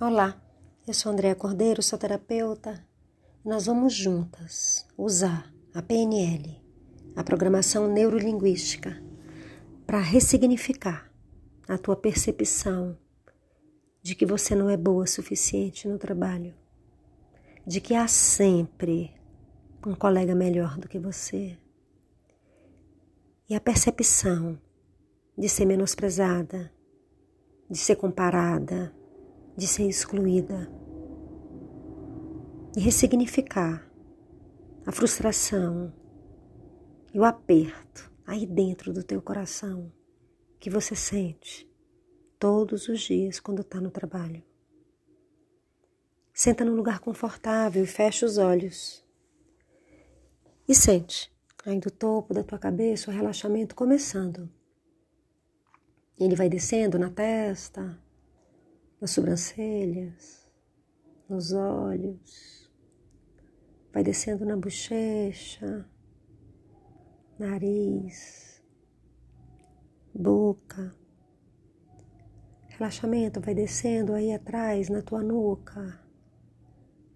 Olá, eu sou Andréa Cordeiro, sou terapeuta. Nós vamos juntas usar a PNL, a programação neurolinguística, para ressignificar a tua percepção de que você não é boa o suficiente no trabalho, de que há sempre um colega melhor do que você. E a percepção de ser menosprezada, de ser comparada, de ser excluída e ressignificar a frustração e o aperto aí dentro do teu coração que você sente todos os dias quando está no trabalho. Senta num lugar confortável e fecha os olhos. E sente aí do topo da tua cabeça o relaxamento começando. Ele vai descendo na testa, nas sobrancelhas, nos olhos, vai descendo na bochecha, nariz, boca. Relaxamento vai descendo aí atrás na tua nuca,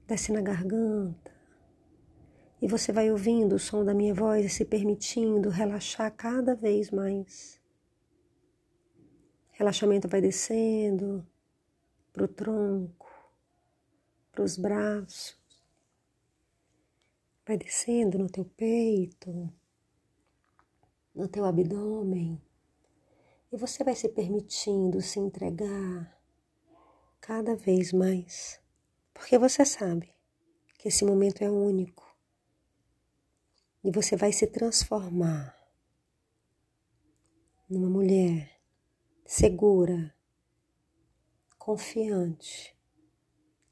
desce na garganta. E você vai ouvindo o som da minha voz e se permitindo relaxar cada vez mais. Relaxamento vai descendo para o tronco, para os braços, vai descendo no teu peito, no teu abdômen, e você vai se permitindo se entregar cada vez mais, porque você sabe que esse momento é único. E você vai se transformar numa mulher segura confiante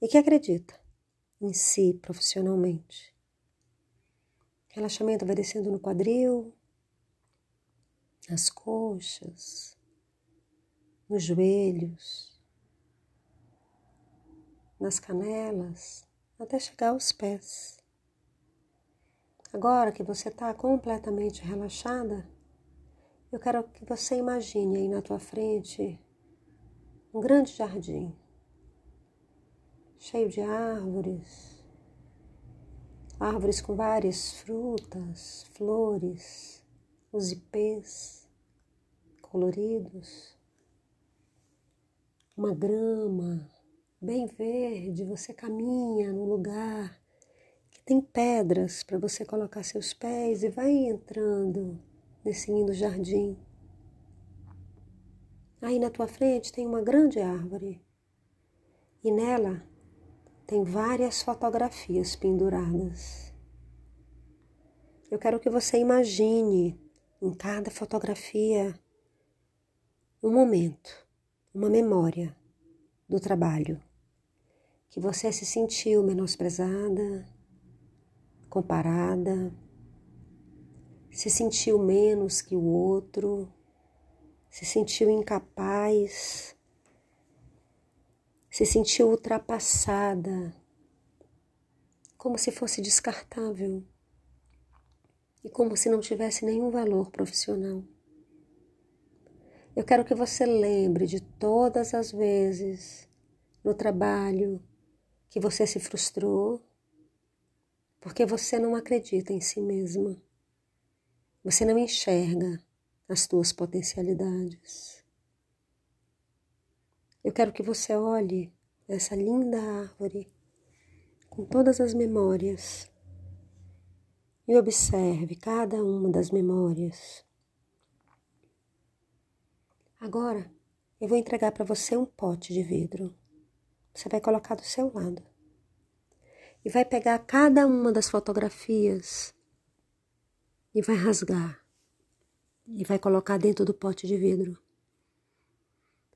e que acredita em si profissionalmente. Relaxamento vai descendo no quadril, nas coxas, nos joelhos, nas canelas, até chegar aos pés. Agora que você está completamente relaxada, eu quero que você imagine aí na tua frente um grande jardim, cheio de árvores, árvores com várias frutas, flores, os ipês coloridos, uma grama bem verde, você caminha no lugar que tem pedras para você colocar seus pés e vai entrando nesse lindo jardim. Aí na tua frente tem uma grande árvore. E nela tem várias fotografias penduradas. Eu quero que você imagine em cada fotografia um momento, uma memória do trabalho. Que você se sentiu menosprezada, comparada, se sentiu menos que o outro se sentiu incapaz, se sentiu ultrapassada, como se fosse descartável e como se não tivesse nenhum valor profissional. Eu quero que você lembre de todas as vezes no trabalho que você se frustrou porque você não acredita em si mesma. Você não enxerga as tuas potencialidades. Eu quero que você olhe essa linda árvore com todas as memórias e observe cada uma das memórias. Agora eu vou entregar para você um pote de vidro. Você vai colocar do seu lado e vai pegar cada uma das fotografias e vai rasgar e vai colocar dentro do pote de vidro.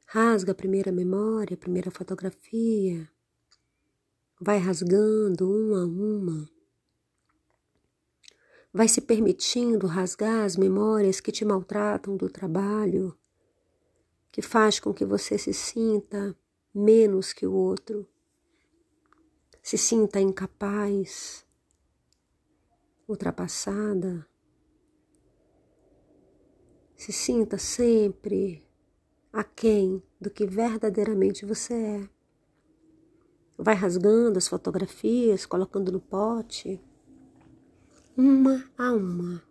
Rasga a primeira memória, a primeira fotografia, vai rasgando uma a uma. Vai se permitindo rasgar as memórias que te maltratam do trabalho, que faz com que você se sinta menos que o outro, se sinta incapaz, ultrapassada, se sinta sempre aquém do que verdadeiramente você é. Vai rasgando as fotografias, colocando no pote, uma a uma.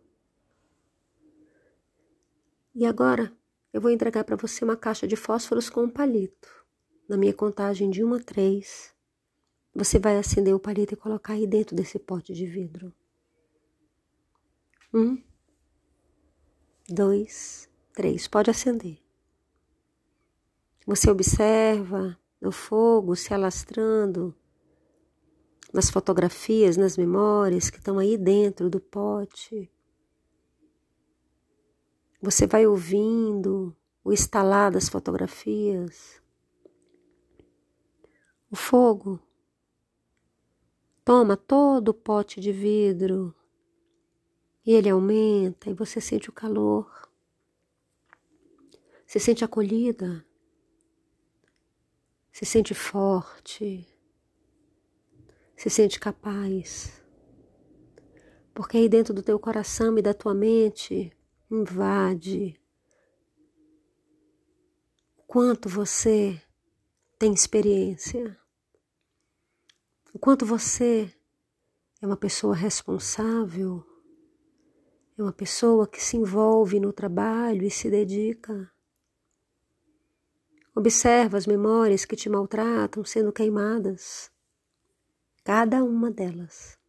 E agora eu vou entregar para você uma caixa de fósforos com um palito. Na minha contagem de 1 a 3, você vai acender o palito e colocar aí dentro desse pote de vidro. Um, dois, três. Pode acender. Você observa o fogo se alastrando nas fotografias, nas memórias que estão aí dentro do pote. Você vai ouvindo o estalar das fotografias. O fogo toma todo o pote de vidro e ele aumenta e você sente o calor. Se sente acolhida. Se sente forte. Se sente capaz. Porque aí dentro do teu coração e da tua mente invade o quanto você tem experiência, o quanto você é uma pessoa responsável é uma pessoa que se envolve no trabalho e se dedica. Observa as memórias que te maltratam sendo queimadas, cada uma delas.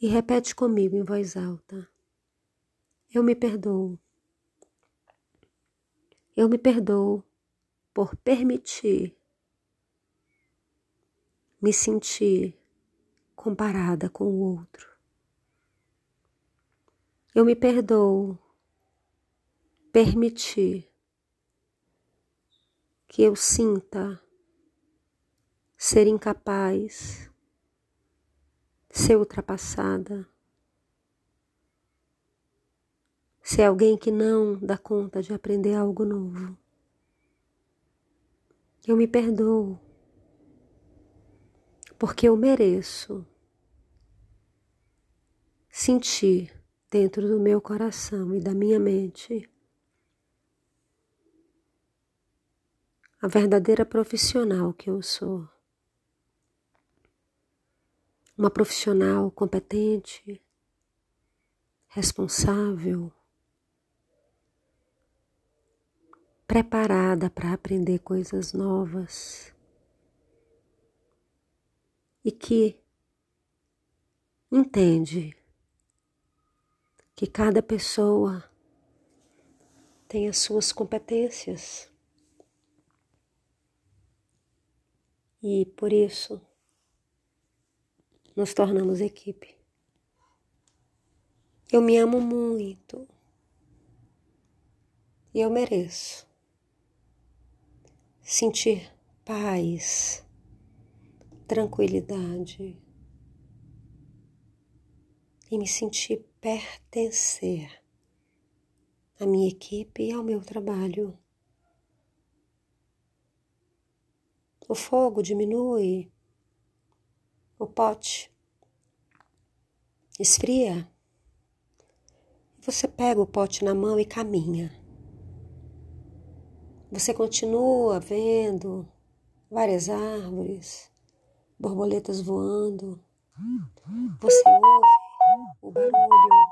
E repete comigo em voz alta: Eu me perdoo. Eu me perdoo por permitir me sentir comparada com o outro. Eu me perdoo permitir que eu sinta ser incapaz, ser ultrapassada, ser alguém que não dá conta de aprender algo novo. Eu me perdoo porque eu mereço sentir dentro do meu coração e da minha mente a verdadeira profissional que eu sou. Uma profissional competente, responsável, preparada para aprender coisas novas e que entende que cada pessoa tem as suas competências. E por isso nos tornamos equipe. Eu me amo muito. E eu mereço sentir paz tranquilidade e me sentir pertencer à minha equipe e ao meu trabalho. O fogo diminui, o pote esfria. Você pega o pote na mão e caminha. Você continua vendo várias árvores, borboletas voando. Você ouve o barulho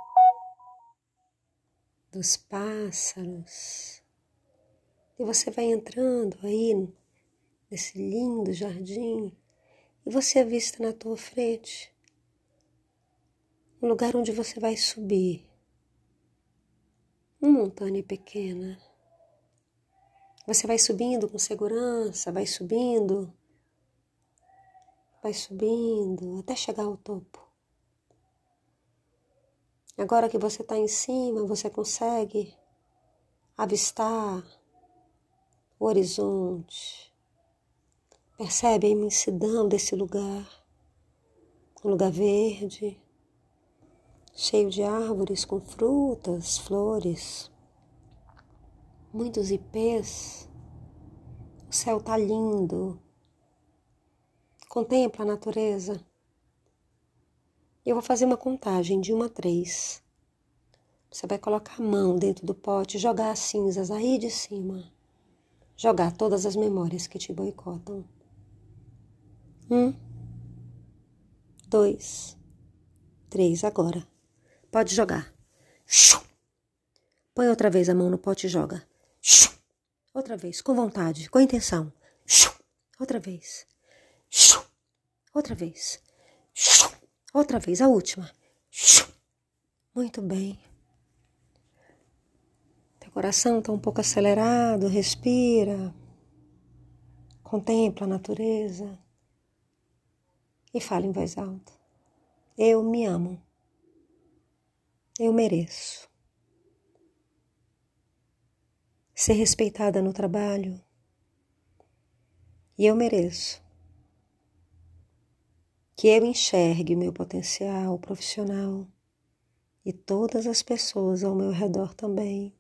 dos pássaros. E você vai entrando aí nesse lindo jardim e você avista na tua frente um lugar onde você vai subir. Uma montanha pequena. Você vai subindo com segurança, vai subindo vai subindo até chegar ao topo. Agora que você está em cima, você consegue avistar o horizonte. Percebe a imensidão desse lugar. Um lugar verde, cheio de árvores com frutas, flores, muitos ipês. O céu tá lindo, Contempla a natureza. Eu vou fazer uma contagem de uma a três. Você vai colocar a mão dentro do pote jogar as cinzas aí de cima. jogar todas as memórias que te boicotam. Um, dois, três. Agora. Pode jogar. Põe outra vez a mão no pote e joga. Outra vez, com vontade, com intenção. Outra vez. Outra vez. Outra vez, a última. Muito bem. Teu coração está um pouco acelerado, respira. Contempla a natureza. E fala em voz alta. Eu me amo. Eu mereço. Ser respeitada no trabalho. E eu mereço que eu enxergue o meu potencial profissional e todas as pessoas ao meu redor também.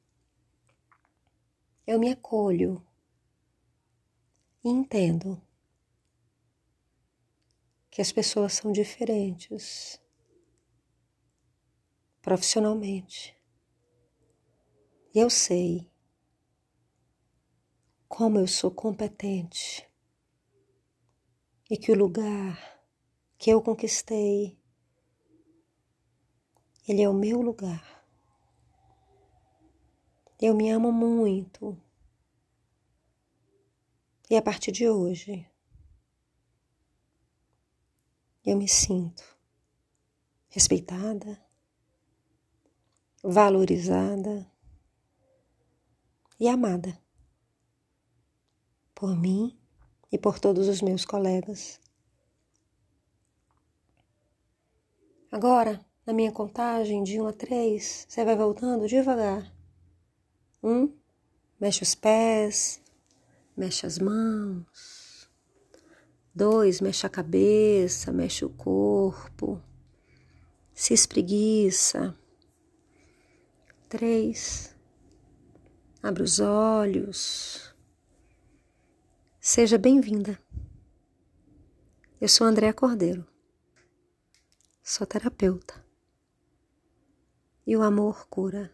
Eu me acolho e entendo que as pessoas são diferentes profissionalmente. E eu sei como eu sou competente e que o lugar que eu conquistei. Ele é o meu lugar. Eu me amo muito. E a partir de hoje, eu me sinto respeitada, valorizada e amada por mim e por todos os meus colegas. Agora, na minha contagem de um a três, você vai voltando devagar. Um, mexe os pés, mexe as mãos. Dois, mexe a cabeça, mexe o corpo. Se espreguiça. Três, abre os olhos. Seja bem-vinda. Eu sou Andréa Cordeiro sou terapeuta. E o amor cura.